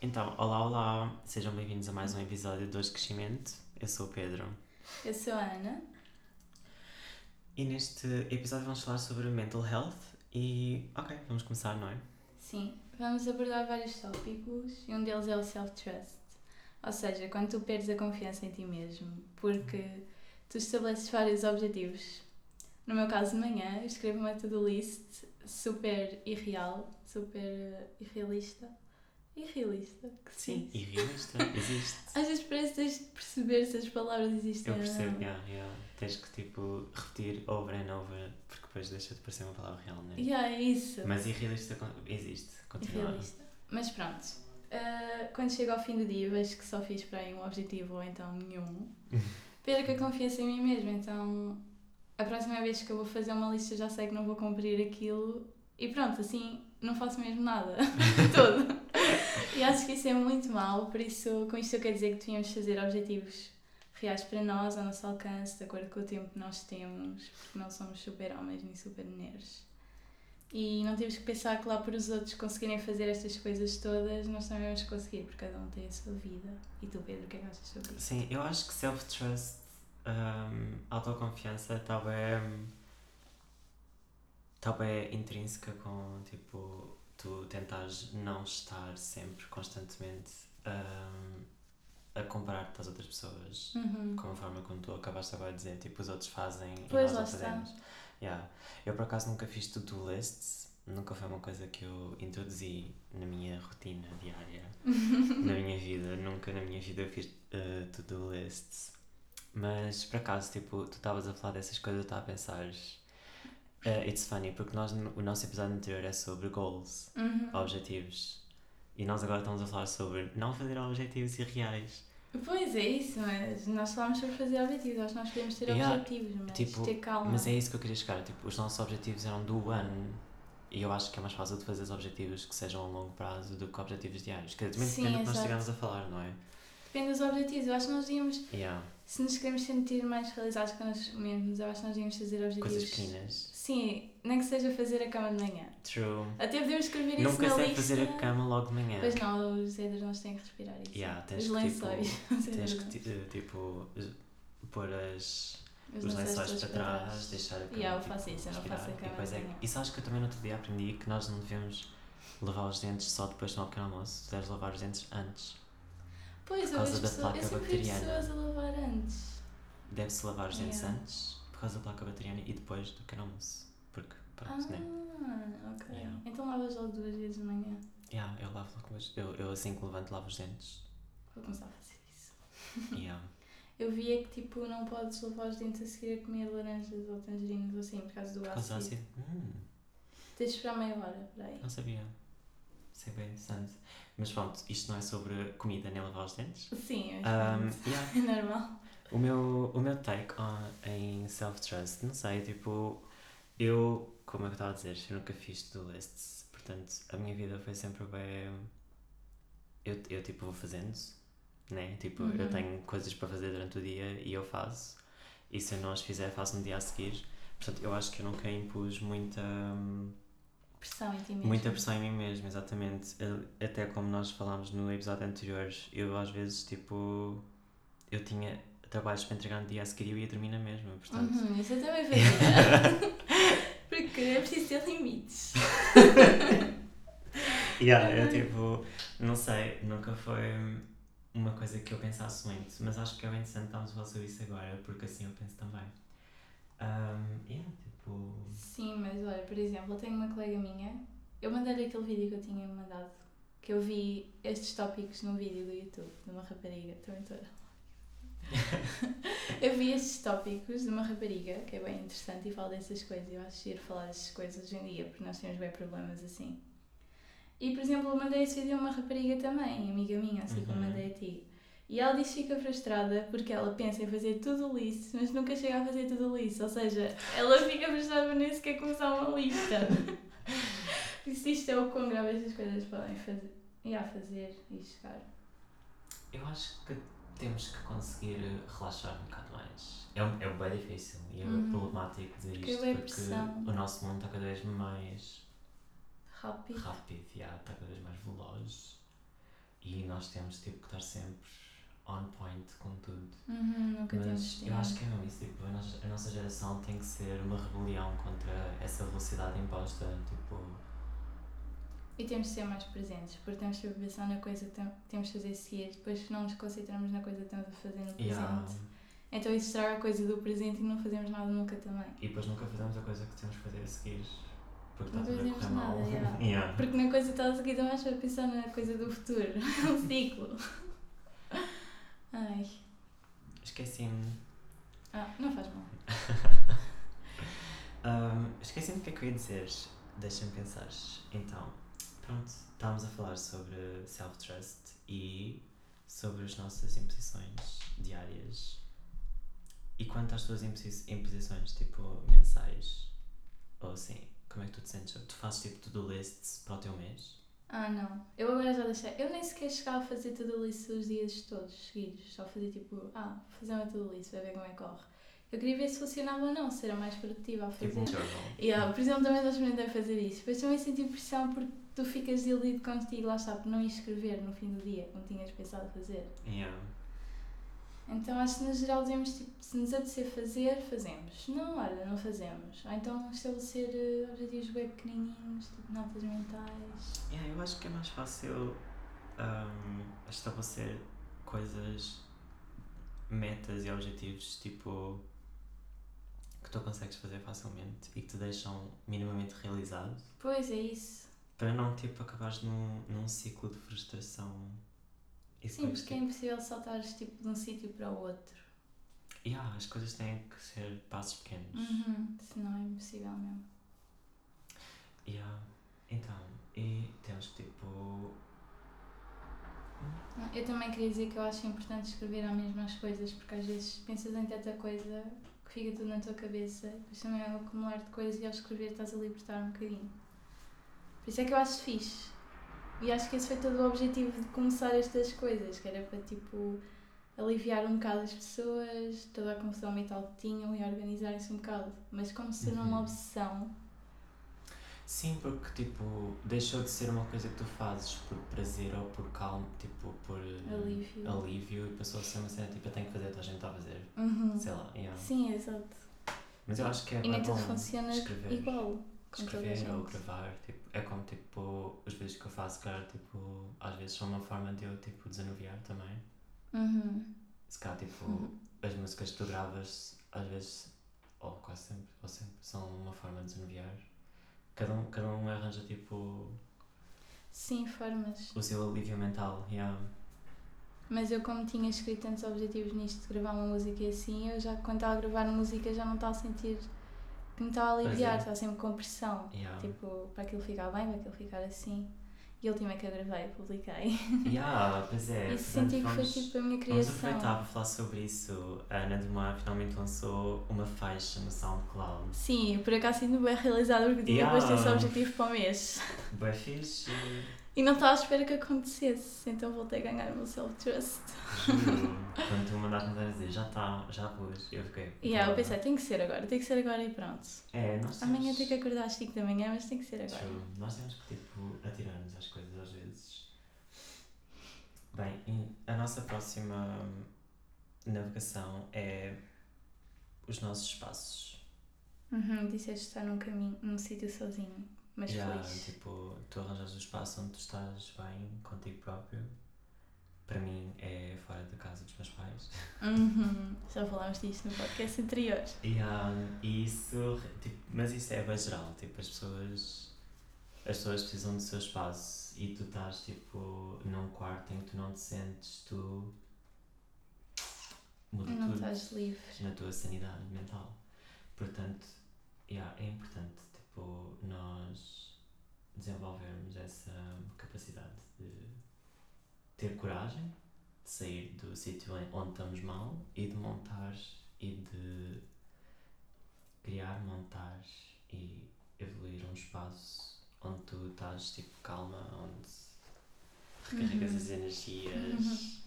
Então, olá, olá, sejam bem-vindos a mais um episódio de Hoje Crescimento. Eu sou o Pedro Eu sou a Ana. e neste episódio vamos falar sobre mental health e, ok, vamos começar, não é? Sim, vamos abordar vários tópicos e um deles é o self-trust. Ou seja, quando tu perdes a confiança em ti mesmo, porque tu estabeleces vários objetivos. No meu caso, de manhã, escrevo uma to-do list super irreal, super irrealista. Irrealista? Que se Sim, diz? e realista, existe. Às vezes parece que tens de perceber se as palavras existem Eu percebo, não. yeah, yeah. tens que tipo repetir over and over porque depois deixa de parecer uma palavra real, não é? Yeah, é isso. Mas irrealista existe, continua. Irrealista. Mas pronto, ah, quando chego ao fim do dia vejo que só fiz para aí um objetivo ou então nenhum, perco a confiança em mim mesma. Então a próxima vez que eu vou fazer uma lista já sei que não vou cumprir aquilo e pronto, assim não faço mesmo nada de todo. E acho que isso é muito mau, por isso com isto eu quero dizer que devíamos fazer objetivos reais para nós, ao nosso alcance, de acordo com o tempo que nós temos, porque não somos super homens nem super mulheres. E não temos que pensar que lá por os outros conseguirem fazer estas coisas todas, nós também vamos conseguir, porque cada um tem a sua vida. E tu, Pedro, o que é que achas sobre isso? Sim, eu acho que self-trust, um, autoconfiança, bem. está bem intrínseca com tipo tu tentares não estar sempre constantemente um, a comparar-te às outras pessoas. Uhum. Com a forma como tu acabaste agora de dizer, tipo, os outros fazem Pois, e nós não fazemos. Yeah. Eu por acaso nunca fiz to-do lists, nunca foi uma coisa que eu introduzi na minha rotina diária, na minha vida, nunca na minha vida eu fiz uh, to-do lists. Mas por acaso, tipo, tu estavas a falar dessas coisas, eu estava a pensar. Uh, it's funny, porque nós, o nosso episódio anterior é sobre goals, Uhum. objetivos. E nós agora estamos a falar sobre não fazer objetivos irreais. Pois é isso, mas nós falámos sobre fazer objetivos, acho que nós queremos ter Yeah, objetivos, mas tipo, ter calma. Mas é isso que eu queria chegar. Tipo, os nossos objetivos eram do ano. E eu acho que é mais fácil de fazer os objetivos que sejam a longo prazo do que objetivos diários. Que também Sim, depende do que nós estivermos a falar, não é? Depende dos objetivos, eu acho que nós devíamos, Yeah. Se nos queremos sentir mais realizados com nós mesmos, eu acho que nós devíamos fazer objetivos. Coisas pequenas. Sim, nem que seja fazer a cama de manhã. True. Até podemos escrever isso Nunca na sei lista. fazer a cama logo de manhã. Pois não, os edredons têm que respirar isso. Yeah, tens os que, tipo, lençóis. os Tens que, eh, tipo, eh, pôr as, Os os lençóis para trás, deixar a cama. Yeah, eu tipo, faço isso, eu não faço a E cama depois de é, e sabes que eu também no outro dia aprendi que nós não devemos lavar os dentes só depois de pequeno almoço. Tu deves lavar os dentes antes. Pois, por causa da pessoas, placa bacteriana. pessoas a lavar antes. Deve-se lavar os dentes Yeah. antes, por causa da placa bacteriana, e depois do pequeno almoço. Porque, pronto, né? Ah, ok. Yeah. Então lavas logo duas vezes de manhã. Yeah, eu lavo logo, mas eu, eu assim que levanto lavo os dentes. Vou começar a fazer isso. Yeah. Eu vi é que tipo não podes lavar os dentes a seguir a comer laranjas ou tangerinas ou assim por causa do Por causa do ácido. ácido. Hum, Tens de esperar meia hora, peraí. não sabia. Sei bem interessante. Mas pronto, isto não é sobre comida nem lavar os dentes. Sim, Um, pronto. yeah. é normal. O meu, o meu take on, em self-trust, não sei, tipo, eu, como eu estava a dizer, eu nunca fiz to-do lists, portanto, a minha vida foi sempre bem. Eu, eu tipo, vou fazendo, né? Tipo, eu Uhum. tenho coisas para fazer durante o dia e eu faço, e se eu não as fizer, faço no dia a seguir. Portanto, eu acho que eu nunca impus muita. Pressão em ti mesmo. Muita pressão em mim mesmo, exatamente. Até como nós falámos no episódio anterior, eu às vezes, tipo, eu tinha trabalhos para entregar no dia a seguir e eu ia dormir na mesma, portanto. Uhum, isso eu também fazia. Porque é preciso ter limites. Yeah, eu tipo, não sei, nunca foi uma coisa que eu pensasse muito, mas acho que é bem interessante estarmos a falar sobre isso agora, porque assim eu penso também. Um, yeah, tipo. Sim, mas olha, por exemplo, eu tenho uma colega minha, eu mandei-lhe aquele vídeo que eu tinha mandado, que eu vi estes tópicos num vídeo do YouTube, de uma rapariga, também estou a- Eu vi estes tópicos de uma rapariga, que é bem interessante e fala dessas coisas, eu acho giro falar dessas coisas hoje em dia, porque nós temos bem problemas assim. E, por exemplo, eu mandei esse vídeo a uma rapariga também, amiga minha, assim como Uhum. mandei a ti. E ela diz que fica frustrada porque ela pensa em fazer tudo listo, mas nunca chega a fazer tudo listo. Ou seja, ela fica frustrada por nem sequer começar uma lista. Isso isto é o quão grave estas coisas podem fazer, e a fazer e chegar. Eu acho que temos que conseguir relaxar um bocado mais. É, é bem difícil e é Uhum. problemático dizer Porque isto é porque pressão. o nosso mundo está cada vez mais Rápido. rápido, já, está cada vez mais veloz e nós temos tipo, que estar sempre on point com tudo. Uhum, nunca Mas eu acho que é mesmo isso, tipo, a nossa, a nossa geração tem que ser uma rebelião contra essa velocidade imposta, tipo, E temos de ser mais presentes, porque temos de pensar na coisa que tem- temos de fazer a seguir, depois não nos concentramos na coisa que estamos a fazer no presente. yeah. Então isso estraga a coisa do presente e não fazemos nada nunca também. e depois nunca fazemos a coisa que temos que fazer a seguir, porque Não está tudo a correr mal. nada, yeah. Yeah. Porque na coisa que estás aqui também vais a pensar na coisa do futuro, um ciclo. Ai, Esqueci-me. ah, não faz mal. Um, Esqueci-me do que é que eu ia dizer. Deixa-me pensar. Então, pronto, estávamos a falar sobre self-trust e sobre as nossas imposições diárias. E quanto às tuas imposi- imposições, tipo, mensais, ou assim, como é que tu te sentes? Tu fazes tipo to-do lists para o teu mês? Ah, não. Eu agora já deixei. Eu nem sequer chegava a fazer tudo list os dias todos seguidos. Só fazia tipo, ah, fazer uma tudo list, para ver como é que corre. Eu queria ver se funcionava ou não, se era mais produtiva a fazer. Tipo um journal? Yeah, por exemplo, também experimentei fazer isso. Depois também senti pressão porque tu ficas desiludido contigo, lá está, por não ir escrever no fim do dia, como tinhas pensado fazer. Yeah. Então acho que no geral devemos, tipo, se nos apetecer fazer, fazemos. Não, olha, não fazemos. Ou então estabelecer eh, objetivos bem pequenininhos, tipo notas mentais. Yeah, eu acho que é mais fácil um, estabelecer coisas, metas e objetivos tipo que tu consegues fazer facilmente e que te deixam minimamente realizado Pois é isso. para não tipo acabares num, num ciclo de frustração e Sim, porque é impossível saltares tipo, de um sítio para o outro. yeah, as coisas têm que ser passos pequenos Uhum. Senão é impossível mesmo. yeah. então e temos que tipo Eu também queria dizer que eu acho importante escrever as coisas, porque às vezes pensas em tanta coisa que fica tudo na tua cabeça, depois também é um acumular de coisas e ao escrever estás a libertar um bocadinho. Por isso é que eu acho fixe. E acho que esse foi todo o objetivo de começar estas coisas, que era para tipo aliviar um bocado as pessoas, toda a confusão mental que tinham e organizarem-se um bocado. Mas como se não uma Uhum. obsessão. Sim, porque tipo, deixou de ser uma coisa que tu fazes por prazer ou por calma, tipo, por eh, Alívio. alívio e passou a ser uma cena tipo, eu tenho que fazer, toda a gente está a fazer. Uhum. Sei lá, yeah. Sim, exato. Mas eu acho que é E nem tudo funciona escrever. igual. Com Escrever ou gravar, tipo, é como tipo, os vídeos que eu faço, cara, tipo, às vezes são uma forma de eu tipo desanuviar também. Uhum. Se calhar tipo, Uhum. as músicas que tu gravas, às vezes, ou quase sempre, ou sempre, são uma forma de desanuviar. Cada um, cada um arranja tipo Sim, formas. o seu alívio mental, yeah. Mas eu, como tinha escrito tantos objetivos nisto de gravar uma música e assim, eu já, quando estava a gravar música, já não estava a sentir que me estava a aliviar, Prazer. estava sempre com pressão. Yeah. Tipo, para aquilo ficar bem, para aquilo ficar assim. E a última que eu gravei, publiquei. yeah, pois é. e portanto, senti que foi vamos- tipo a minha Vamos criação. aproveitar para falar sobre isso. A Ana de Mar finalmente lançou uma faixa no SoundCloud. Sim, por acaso sinto bem realizado porque tinha Yeah. bastante objetivo para o mês. Bem fixe. E não estava à espera que acontecesse, então voltei a ganhar o meu self-trust. Quando tu mandaste mensagem a dizer já está, já pus, eu fiquei. E yeah, eu pensei, tem que ser agora, tem que ser agora e pronto. É, nós temos. Amanhã tenho que acordar às 5 da manhã, mas tem que ser agora. True. Nós temos que tipo atirar-nos às coisas às vezes. Bem, a nossa próxima navegação é os nossos espaços. Uhum, disseste estar num caminho, num sítio sozinho, mas Já, feliz. tipo, tu arranjas o espaço onde tu estás bem contigo próprio. Para mim é fora da casa dos meus pais. Uhum, já falámos disto no podcast anterior. E isso, tipo, mas isso é bem geral, tipo, as pessoas, as pessoas precisam do seu espaço e tu estás, tipo, num quarto em que tu não te sentes, tu muda Não tudo estás livre. na tua sanidade mental. Portanto, yeah, é importante, tipo, nós desenvolvermos essa capacidade de ter coragem de sair do sítio onde estamos mal e de montar e de criar, montar e evoluir um espaço onde tu estás tipo calma, onde recarregas Uhum. as energias. Uhum.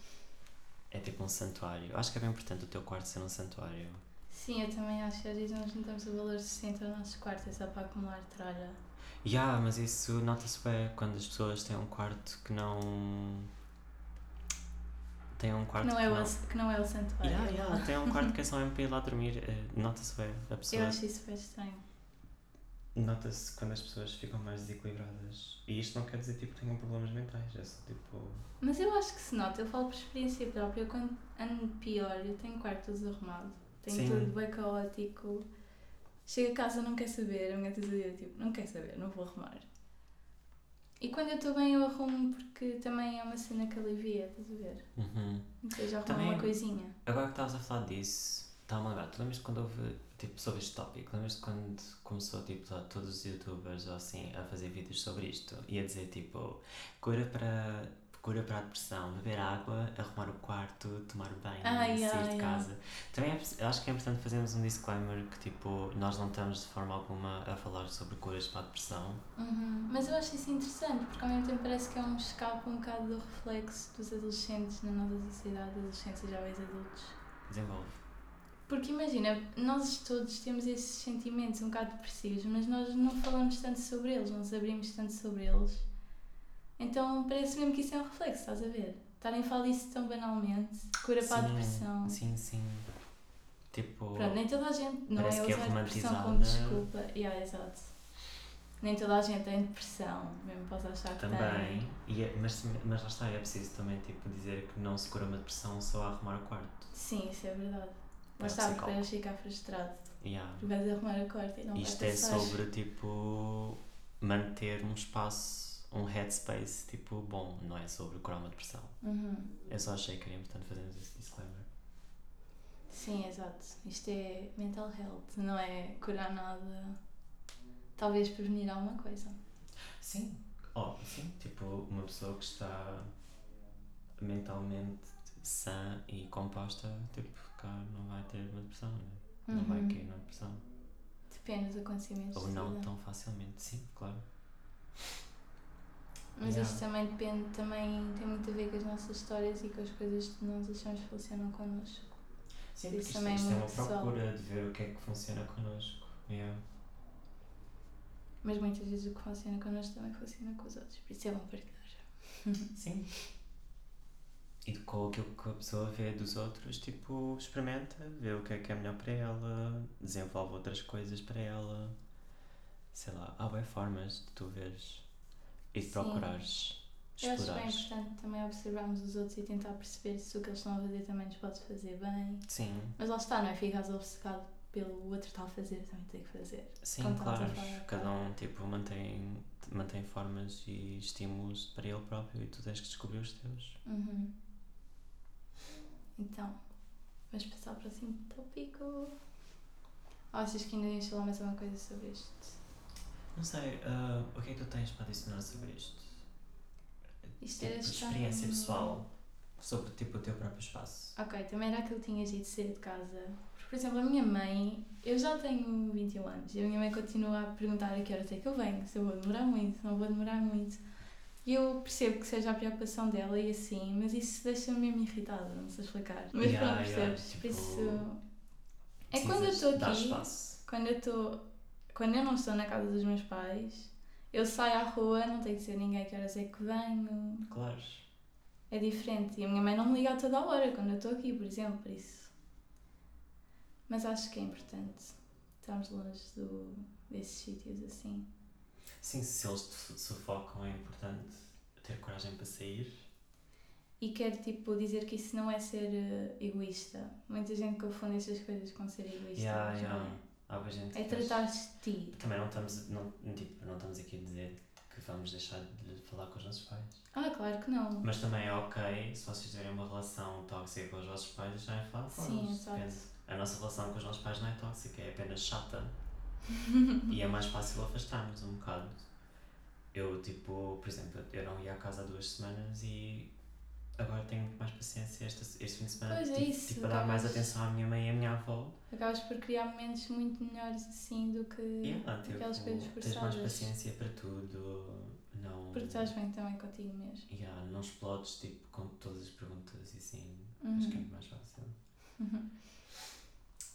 É tipo um santuário. Acho que é bem importante o teu quarto ser um santuário. Sim, eu também acho que às vezes nós não damos o valor suficiente aos nossos quartos, é só para acumular tralha. Yeah, mas isso nota-se bem quando as pessoas têm um quarto que não. tem um quarto Que não, é que o, que não é o santuário. Yeah, yeah, tem um quarto que é só mesmo para ir lá dormir. eh, Nota-se bem, a Eu pessoa. acho isso bem estranho. Nota-se quando as pessoas ficam mais desequilibradas. E isto não quer dizer tipo que tenham problemas mentais, é só tipo. Mas eu acho que se nota, eu falo por experiência própria, eu quando ando pior, eu tenho quarto desarrumado, tenho Sim. tudo bem caótico. Chego a casa, não quer saber, a minha dizia tipo, não quer saber, não vou arrumar. E quando eu estou bem, eu arrumo porque também é uma cena que alivia, estás a ver? Uhum. Ou seja, arrumo Também- uma coisinha. Agora que estavas a falar disso, está-me a lembrar. Tu lembras quando houve, tipo, sobre este tópico? Lembras quando começou, tipo, lá, todos os youtubers ou assim a fazer vídeos sobre isto? E a dizer, tipo, cura para, cura para a depressão, beber água, arrumar o quarto, tomar banho, Ah, sair yeah, de casa. Também é, acho que é importante fazermos um disclaimer que, tipo, nós não estamos de forma alguma a falar sobre curas para a depressão. Uhum. Mas eu acho isso interessante, porque ao mesmo tempo parece que é um escape um bocado do reflexo dos adolescentes na nossa sociedade, adolescentes e jovens adultos. Desenvolve. Porque imagina, nós todos temos esses sentimentos um bocado depressivos, mas nós não falamos tanto sobre eles, não nos abrimos tanto sobre eles. Então parece mesmo que isso é um reflexo, estás a ver? Estarem a falar disso tão banalmente, cura para a Sim, depressão. Sim, sim. Tipo. Pronto, nem toda a gente não Parece é que é depressão como romantizada. desculpa. Yeah, exato. Nem toda a gente tem depressão, mesmo podes achar que Também, tem. e é- mas, mas lá está, é preciso também tipo, dizer que não se cura uma depressão só a arrumar o quarto. Sim, isso é verdade. É Mas está, porque vais ficar frustrado. Yeah. Porque vais arrumar a corte e não Isto é sobre tipo manter um espaço, um headspace tipo bom, não é sobre curar uma depressão. Uhum. Eu só achei que era importante fazermos esse disclaimer. Sim, exato. Isto é mental health, não é curar nada. Talvez prevenir alguma coisa. Sim, oh, sim, tipo uma pessoa que está mentalmente sã e composta, tipo, cá não vai ter uma depressão, né? não vai Uhum. cair na depressão. Depende dos acontecimentos. Ou não tão facilmente, sim, claro. Mas Yeah. isto também depende, também tem muito a ver com as nossas histórias e com as coisas que nós achamos que funcionam connosco. Sim, Isso porque isto, também é isto é uma muito pessoal. procura de ver o que é que funciona connosco. Yeah. Mas muitas vezes o que funciona connosco também funciona com os outros. Por isso é bom partilhar. Sim. E com aquilo que a pessoa vê dos outros, tipo, experimenta, vê o que é que é melhor para ela, desenvolve outras coisas para ela. Sei lá, há bem formas de tu veres e Sim. procurares, Eu acho bem importante também observarmos os outros e tentar perceber se o que eles estão a fazer também nos pode fazer bem. Sim, Mas lá está, não é? Ficares obcecado pelo outro a fazer, também tem que fazer. sim, Como claro. Cada um, tipo, mantém, mantém formas e estímulos para ele próprio e tu tens que descobrir os teus. Uhum. Então, vamos passar ao próximo tópico. Ou achas que ainda ias falar mais alguma coisa sobre este? Não sei, ah, o que é que tu tens para adicionar sobre isto? Isto era Tipo, experiência pessoal sobre tipo, o teu próprio espaço. Ok, também era aquilo que tinhas dito de sair de casa. Por exemplo, a minha mãe, eu já tenho 21 anos e a minha mãe continua a perguntar a que horas é que eu venho, se eu vou demorar muito, se não vou demorar muito. E eu percebo que seja a preocupação dela e assim, mas isso deixa-me mesmo irritada, não sei explicar. Mas Yeah, pronto, yeah, percebes? Por tipo, isso. É quando eu estou aqui. espaço. quando eu estou quando eu não estou na casa dos meus pais eu saio à rua não tenho que dizer a ninguém que horas é que venho Claro. é diferente e a minha mãe não me liga a toda a hora quando eu estou aqui por exemplo por isso mas acho que é importante estarmos longe do, desses sítios assim Sim, se eles te sufocam é importante ter coragem para sair. e quero tipo dizer que isso não é ser eh, egoísta muita gente confunde essas coisas com ser egoísta Yeah, yeah. não Há gente é é tratar de ti Também não estamos, não, tipo, não estamos aqui a dizer que vamos deixar de falar com os nossos pais. ah claro que não Mas também é ok se vocês tiverem uma relação tóxica com os vossos pais deixarem de falar com Sim, eles. Depende. A nossa relação com os nossos pais não é tóxica, é apenas chata. e é mais fácil afastarmos um bocado. Eu, tipo, por exemplo, eu não ia à casa há duas semanas e agora tenho muito mais paciência este, este fim de semana. Pois é tive, isso, tipo, a dar mais atenção à minha mãe e à minha avó. acabas por criar momentos muito melhores assim do que Yeah, aquelas tipo, coisas tens mais forçadas. paciência para tudo. Não, Porque estás bem também contigo mesmo. yeah, não explodes tipo, com todas as perguntas e assim. Uhum. Acho que é muito mais fácil.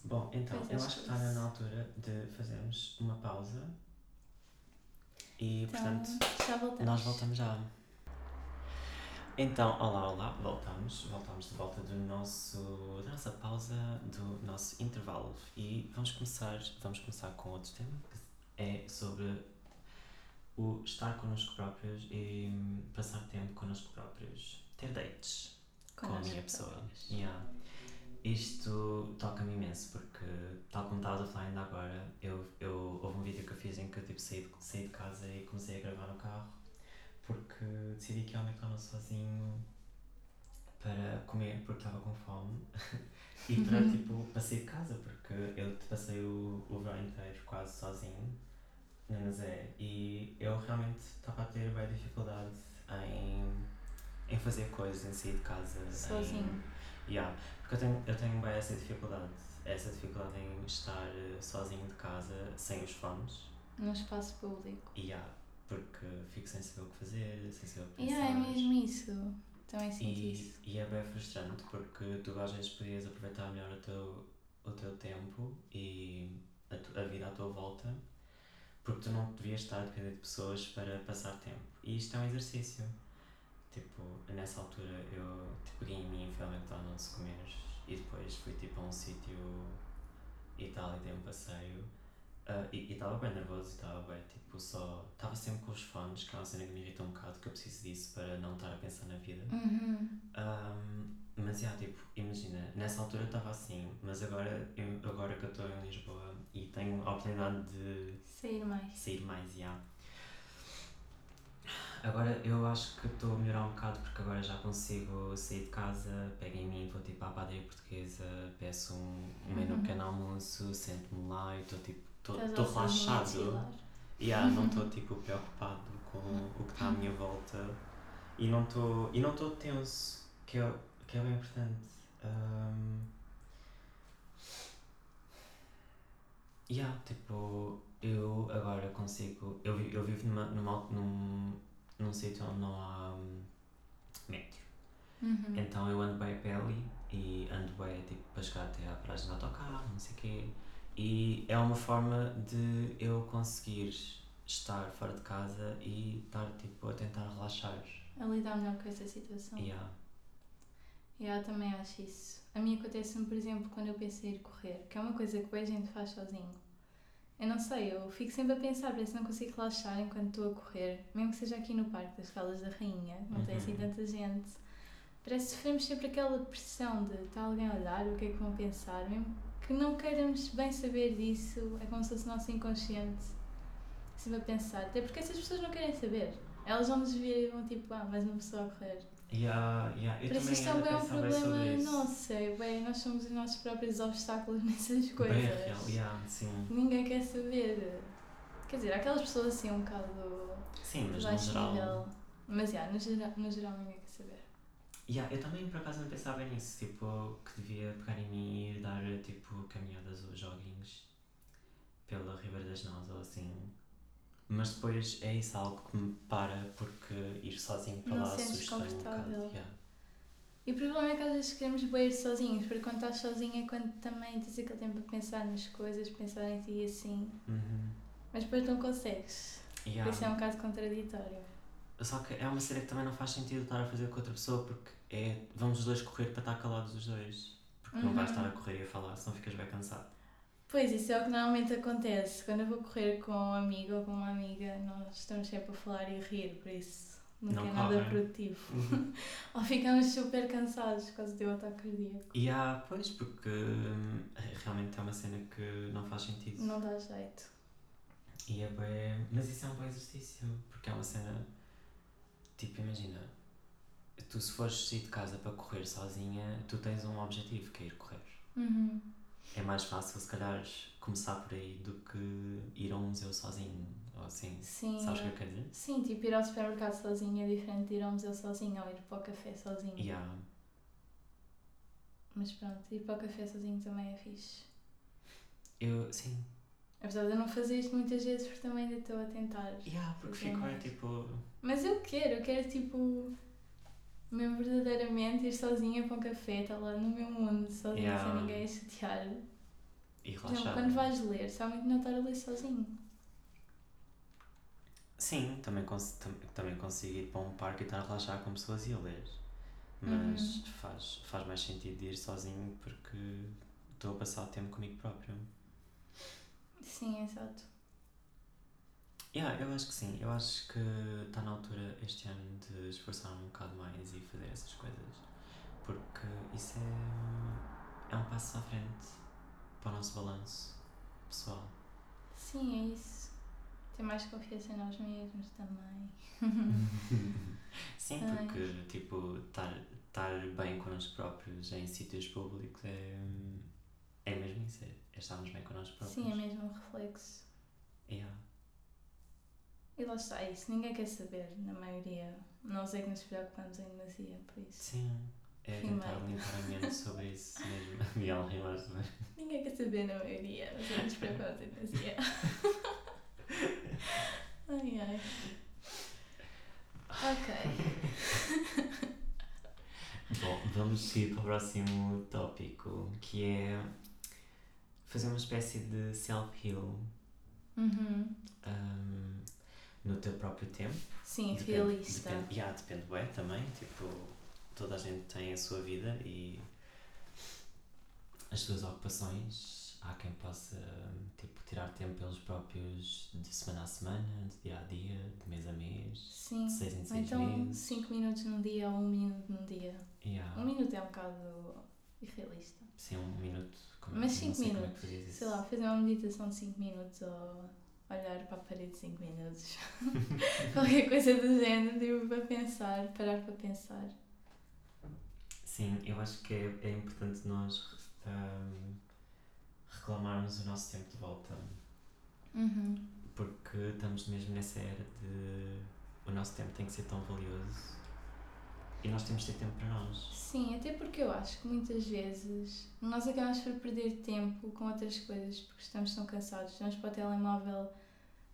Bom, então, Pois eu acho que está na altura de fazermos uma pausa. E, Então, portanto, já voltamos. nós voltamos já. Então, olá, olá, voltamos, voltamos de volta do nosso, da nossa pausa, do nosso intervalo e vamos começar, vamos começar com outro tema que é sobre o estar connosco próprios e passar tempo connosco próprios, ter dates com a Connosco minha pessoa. Yeah. Isto toca-me imenso porque, tal como estavas a falar ainda agora, eu, eu, houve um vídeo que eu fiz em que eu tipo, saí, de, saí de casa e comecei a gravar no carro porque decidi que ia ao McDonald's sozinho para comer porque estava com fome. E para tipo para sair de casa porque eu passei o, o verão inteiro quase sozinho na Nazé e eu realmente estava a ter bem dificuldade em, em fazer coisas, em sair de casa Sozinho. Em, yeah, porque eu tenho, eu tenho bem essa dificuldade essa dificuldade em estar eh, sozinho de casa sem os fones. Num espaço público. yeah, porque fico sem saber o que fazer, sem saber o que pensar. é mesmo isso. Também sinto E, isso. e é bem frustrante porque tu às vezes podias aproveitar melhor o teu, o teu tempo e a, tu- a vida à tua volta porque tu não devias estar a depender de pessoas para passar tempo. E isto é um exercício. Tipo, nessa altura eu tipo, peguei em mim, fui ao McDonald's comer e depois fui tipo a um sítio e tal e dei um passeio. Ah, e estava bem nervoso e estava bem, tipo, só. Estava sempre com os fones, que é uma cena que me irrita um bocado, que eu preciso disso para não estar a pensar na vida. Uhum. Ahm, mas, já, tipo, imagina, nessa altura eu estava assim, mas agora, eu, agora que eu estou em Lisboa e tenho a oportunidade de Sair mais. sair mais, já. Agora eu acho que estou a melhorar um bocado porque agora já consigo sair de casa, pego em mim, vou tipo à padaria portuguesa, peço um, um menu Uhum. pequeno almoço, sento-me lá e estou tipo, estou relaxado. Yeah, não estou tipo preocupado com o que está à minha volta e não estou e não estou tenso, que é, que é bem importante. Um, yeah, tipo, eu agora consigo. Eu, eu vivo numa, numa, num, num sítio onde não há hum, metro. Uhum. Então eu ando bem a ali e ando bem tipo, para chegar até à paragem do autocarro, não sei o quê. E é uma forma de eu conseguir estar fora de casa e estar tipo, a tentar relaxar. A lidar melhor com essa situação. Yeah. Eu também acho isso. A mim acontece-me, por exemplo, quando eu penso em ir correr, que é uma coisa que boa gente faz sozinho. Eu não sei, eu fico sempre a pensar, parece que não consigo relaxar enquanto estou a correr, mesmo que seja aqui no Parque das Caldas da Rainha, não tem assim Uhum. tanta gente. Parece que sofremos sempre aquela pressão de está alguém a olhar, o que é que vão pensar, mesmo que não queiramos bem saber disso, é como se fosse o nosso inconsciente sempre a pensar, até porque essas pessoas não querem saber. Elas vão nos ver e vão tipo, ah, mais uma pessoa a correr. Yeah, yeah. Eu Por isso também é um problema nosso, é bem, nós somos os nossos próprios obstáculos nessas coisas. Bem real, yeah, sim. Ninguém quer saber. Quer dizer, aquelas pessoas assim um bocado Sim, de mas no baixo geral. nível. Mas yeah, no, geral, no geral ninguém. Yeah, eu também por acaso não pensava nisso, tipo, que devia pegar em mim e ir dar tipo caminhadas ou joguinhos pela Ribeira das Naus ou assim. Mas depois é isso algo que me para porque ir sozinho para Não lá assusta-me um bocado. Yeah. E o problema é que às vezes queremos bem ir sozinhos, porque quando estás sozinho é quando também tens aquele tempo a pensar nas coisas, pensar em ti assim. Uhum. Mas depois não consegues. Yeah. Por isso é um bocado contraditório. Só que é uma série que também não faz sentido estar a fazer com outra pessoa porque é vamos os dois correr para estar calados os dois. Porque não vais Uhum. estar a correr e a falar, senão ficas bem cansado. Pois, isso é o que normalmente acontece. Quando eu vou correr com um amigo ou com uma amiga, nós estamos sempre a falar e a rir, por isso nunca Não é nada correm. produtivo. Uhum. ou ficamos super cansados por causa do ataque cardíaco. E há, pois, porque hum, realmente é uma cena que não faz sentido. Não dá jeito. E é bem... Mas isso é um bom exercício, porque é uma cena. Tipo, imagina, tu se fores sair de casa para correr sozinha, tu tens um objetivo que é ir correr. Uhum. É mais fácil, se calhar, começar por aí do que ir a um museu sozinho, ou assim. Sim. Sabes o que eu quero dizer? Sim, tipo ir ao supermercado sozinho é diferente de ir ao museu sozinho ou ir para o café sozinho. Yeah. Mas pronto, ir para o café sozinho também é fixe. Eu, sim. Apesar de eu não fazer isto muitas vezes porque também ainda estou a tentar. Yeah, porque é, fico, é tipo. Mas eu quero, eu quero tipo mesmo verdadeiramente ir sozinha para um café, estar lá no meu mundo, sozinha, Yeah. sem ninguém a chatear. E relaxar. quando vais ler, muito não estar a ler sozinho. Sim, também, cons tam também consigo ir para um parque e estar a relaxar com pessoas e a ler. Mas Uhum. faz, faz mais sentido ir sozinho porque estou a passar o tempo comigo próprio. Sim, exato. Yeah, eu acho que sim. Eu acho que está na altura este ano de esforçar um bocado mais e fazer essas coisas. Porque isso é, é um passo à frente para o nosso balanço pessoal. Sim, é isso. Ter mais confiança em nós mesmos também. sim, porque tipo, estar estar bem connosco próprios em sítios públicos é, é mesmo isso. É, é estarmos bem connosco próprios. Sim, é mesmo um reflexo. Yeah. E lá está, isso. Ninguém quer saber, na maioria. Nós é que nos preocupamos em demasia, por isso. Sim. É Primeiro. tentar limpar a mente sobre isso mesmo. Miguel Rimas, não é? Ninguém quer saber, na maioria. Nós é que nos preocupamos em demasia. ai ai. Ok. Bom, vamos seguir para o próximo tópico, que é fazer uma espécie de self-heal Uhum. um, no teu próprio tempo. Sim, Depende- realista. Depende, yeah, depende bem também, tipo, toda a gente tem a sua vida e as suas ocupações. Há quem possa tipo, tirar tempo pelos próprios de semana a semana, de dia a dia, de mês a mês, Sim. de seis em seis então meses. 5 minutos num dia ou 1 um minuto num dia. Yeah. Um minuto é um bocado irrealista. Sim, um minuto. Como, Mas não 5 sei como é minutos. isso. Sei lá, fazer uma meditação de 5 minutos ou olhar para a parede 5 minutos. Qualquer coisa do género, tipo, para pensar, parar para pensar. Sim, eu acho que é, é importante nós ahm, reclamarmos o nosso tempo de volta, Uhum. porque estamos mesmo nessa era de o nosso tempo tem que ser tão valioso e nós temos de ter tempo para nós. Sim, até porque eu acho que muitas vezes nós acabamos por perder tempo com outras coisas porque estamos tão cansados. Estamos para o telemóvel,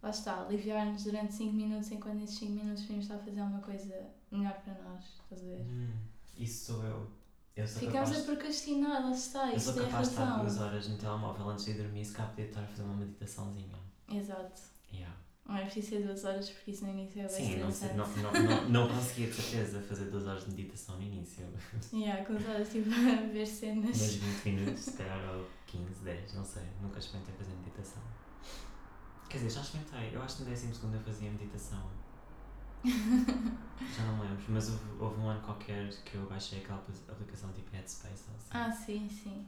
lá está, aliviar-nos durante 5 minutos enquanto nesses 5 minutos podemos estar a fazer uma coisa melhor para nós. Estás a ver? Hum, isso sou eu. Eu sou Ficamos capaz, a procrastinar, lá está, eu isso sou é a capaz de estar duas razão. horas no telemóvel antes de ir dormir, se cá podia estar a fazer uma meditaçãozinha. Exato. Yeah. Não é preciso ser duas horas porque isso no início é bem Sim, não, não, não, não, não conseguia de certeza fazer duas horas de meditação no início. Yeah, com as horas tipo a ver cenas. Mas 20 minutos, se calhar, ou 15, 10, não sei. Nunca experimentei fazer meditação. Quer dizer, já experimentei. Eu acho que no 12 eu fazia meditação. já não lembro. Mas houve, houve um ano qualquer que eu baixei aquela apli- aplicação tipo Headspace ou assim, Ah, sim, sim.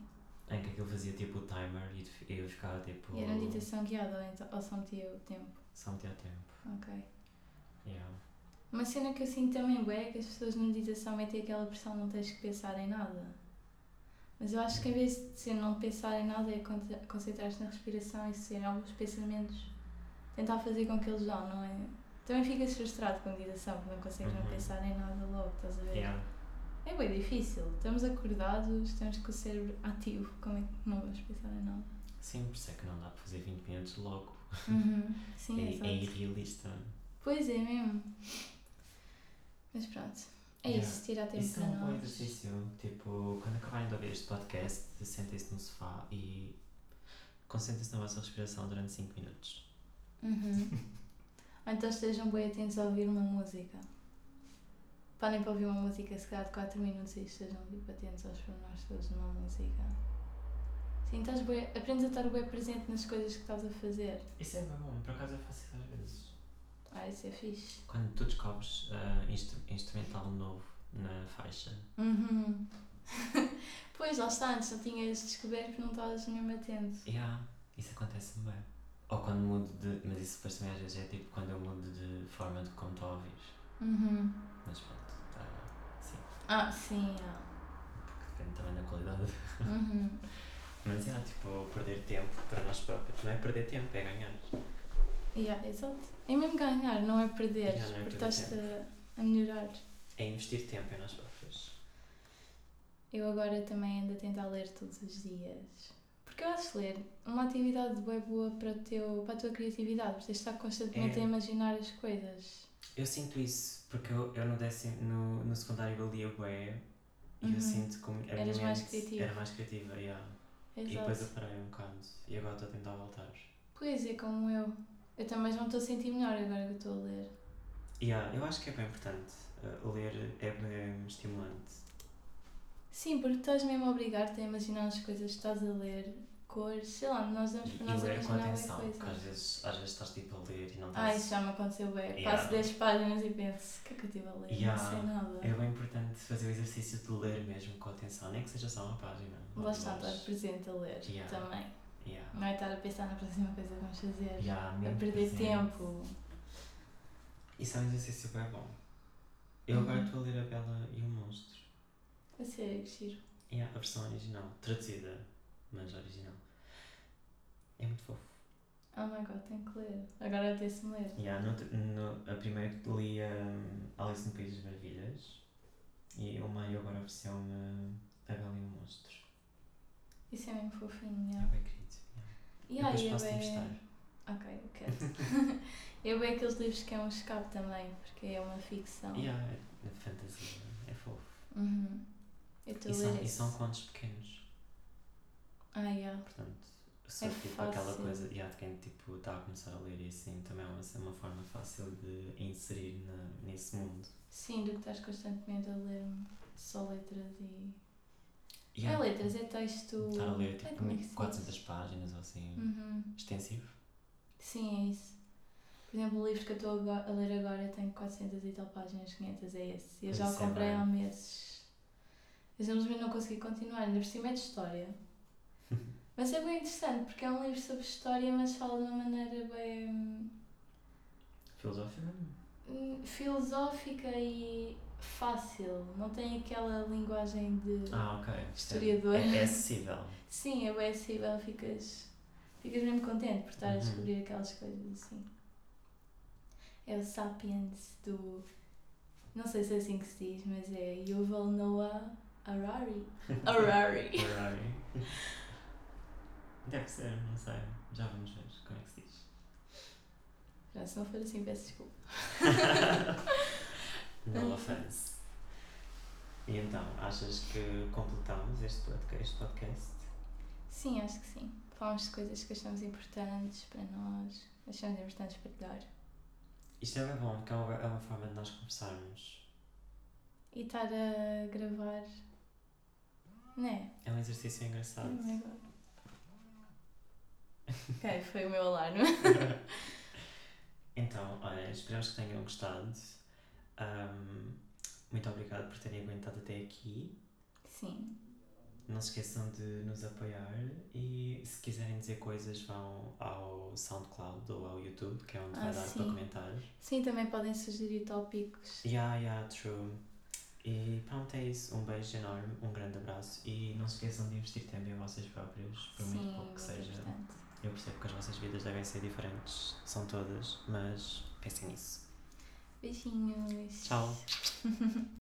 em que aquilo fazia tipo o timer e eu ficava tipo. E era meditação guiada ou então- ou só metia o tempo. Só metia tempo. Ok. Yeah. Uma cena que eu sinto também é que as pessoas na meditação metem aquela pressão não tens que pensar em nada. Mas eu acho que em vez de ser não pensar em nada é con- concentrar-te na respiração e ser alguns pensamentos tentar fazer com que eles vão, não é? Também ficas frustrado com a meditação porque não consegues não Uhum. pensar em nada logo, estás a ver? Yeah. É bem difícil. Estamos acordados, estamos com o cérebro ativo, como é que não vamos pensar em nada? Sim, por isso é que não dá para fazer 20 minutos logo. Uhum. Sim, é, exato. é irrealista. Pois é mesmo. Mas pronto. É Yeah. isso, tirar tempo Isso é para um bom nós. exercício. Tipo, quando acabarem de ouvir este podcast, sentem-se no sofá e concentrem-se na vossa respiração durante 5 minutos. Uhum. Ou então estejam bem atentos a ouvir uma música. Parem para ouvir uma música, se calhar de 4 minutos e estejam tipo, atentos aos pormenores todos numa música. Sim, estás bué, aprendes a estar bem presente nas coisas que estás a fazer. Isso é bem bom, por acaso eu faço isso às vezes. Ah, isso é fixe. Quando tu descobres ah, instru- instrumental novo na faixa. Uhum. pois, lá está, antes não tinhas descoberto não estavas mesmo atento. Yeah, isso acontece bem. Ou quando mudo de. Mas isso depois também às vezes é tipo quando eu mudo de forma de como tu ouves. Uhum. Mas pronto, tá, sim. Ah, sim, ah. Porque depende também da qualidade. Uhum. Mas é tipo perder tempo para nós próprios. Não é perder tempo, é ganhar. Yeah, exato. É mesmo ganhar, não é perder, Yeah, não é porque perder estás a, a melhorar. É investir tempo em nós próprios. Eu agora também ando a tentar ler todos os dias. Porque eu acho ler uma atividade bem boa para, teu, para a tua criatividade, porque estar constantemente É. a imaginar as coisas. Eu sinto isso, porque eu, eu no, décimo, no, no secundário eu lia bué e Uhum. eu sinto que a minha Eras mais criativa. era mais criativa, yeah. E depois eu Exato. parei um bocado e agora estou a tentar voltar. Pois é, como eu. Eu também não estou a sentir melhor agora que estou a ler. Yeah, eu acho que é bem importante. Uh, ler é bem estimulante. Sim, porque estás mesmo a obrigar-te a imaginar as coisas que estás a ler, cores, sei lá, nós damos E, para nós ler com imaginar bem atenção, porque às vezes, às vezes estás tipo a ler e não Ah, estás. isso já me aconteceu bem. Yeah. Passo 10 páginas e penso, o que é que eu estive a ler? Yeah. Não sei nada. É bem importante fazer o exercício de ler mesmo com atenção, nem que seja só uma página. Lá está, estar presente a ler Yeah. também. Yeah. Não é estar a pensar na próxima coisa que vamos fazer. Yeah, a mesmo perder presente. tempo. Isso é um exercício bem bom. Eu agora Uhum. estou a ler A Bela e o Monstro. A sério, que giro. Yeah, a versão original. Traduzida, mas original. É. Oh my god, tenho que ler. Agora até-se-me ler. Yeah, no, no, a primeira que li um, Alice no País das Maravilhas e o meio agora ofereceu-me A Bela e o Monstro. Isso é mesmo fofinho, É yeah. bem querido. Yeah. Yeah, Depois e é bem-. Ok, eu quero. eu bem aqueles livros que é um escape também, porque é uma ficção. Yeah, é fantasia, é fofo. Uhum. Eu estou E a são, e são contos pequenos, Ah, yeah. portanto, sou É tipo aquela fácil. coisa, yeah, de quem tipo, está a começar a ler e assim, também é uma, é uma forma fácil de inserir na, nesse mundo. Sim, do que estás constantemente a ler só letras e. Yeah. É letras, é texto. Estar a ler Ai, tipo é que se diz? 400 páginas ou assim, Uhum. extensivo. Sim, é isso. Por exemplo, o livro que eu estou a ler agora tem 400 e tal páginas, 500 é esse. E eu Mas já o é comprei bem. há meses. Eu simplesmente não consegui continuar, ainda por cima é de história. Mas é bem interessante, porque é um livro sobre história, mas fala de uma maneira bem Filosófico? hum, filosófica e fácil. Não tem aquela linguagem de Ah, ok. historiador. É, é acessível. Sim, é bem acessível, ficas, ficas mesmo contente por estar a Uhum. descobrir aquelas coisas assim. É o Sapiens do. Não sei se é assim que se diz, mas é Yuval Noah Harari. Harari. Ferrari. Deve ser, não sei. Já vamos ver como é que se diz. Já, se não for assim, peço desculpa. No offense. E então, achas que completamos este podcast? Este podcast? Sim, acho que sim. Falamos de coisas que achamos importantes para nós, achamos importantes partilhar. Isto é bem bom, porque é uma, é uma forma de nós conversarmos. E estar a gravar. Né? É um exercício engraçado. Oh. ok, foi o meu alarme. Então, olha, esperamos que tenham gostado. Ahm, muito obrigado por terem aguentado até aqui. Sim. Não se esqueçam de nos apoiar e se quiserem dizer coisas vão ao SoundCloud ou ao YouTube, que é onde vai Ah, dar sim. para comentar. Sim, também podem sugerir tópicos. Yeah, yeah, true. E pronto, é isso. Um beijo enorme, um grande abraço e não se esqueçam de investir tempo em vocês próprios, por Sim, muito pouco que seja. importante. Eu percebo que as vossas vidas devem ser diferentes, são todas, mas pensem nisso. Beijinhos. Tchau.